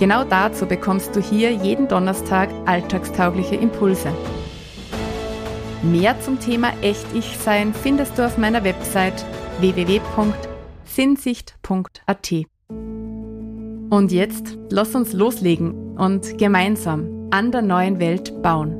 Genau dazu bekommst du hier jeden Donnerstag alltagstaugliche Impulse. Mehr zum Thema Echt-Ich-Sein findest du auf meiner Website www.sinnsicht.at. Und jetzt lass uns loslegen und gemeinsam an der neuen Welt bauen.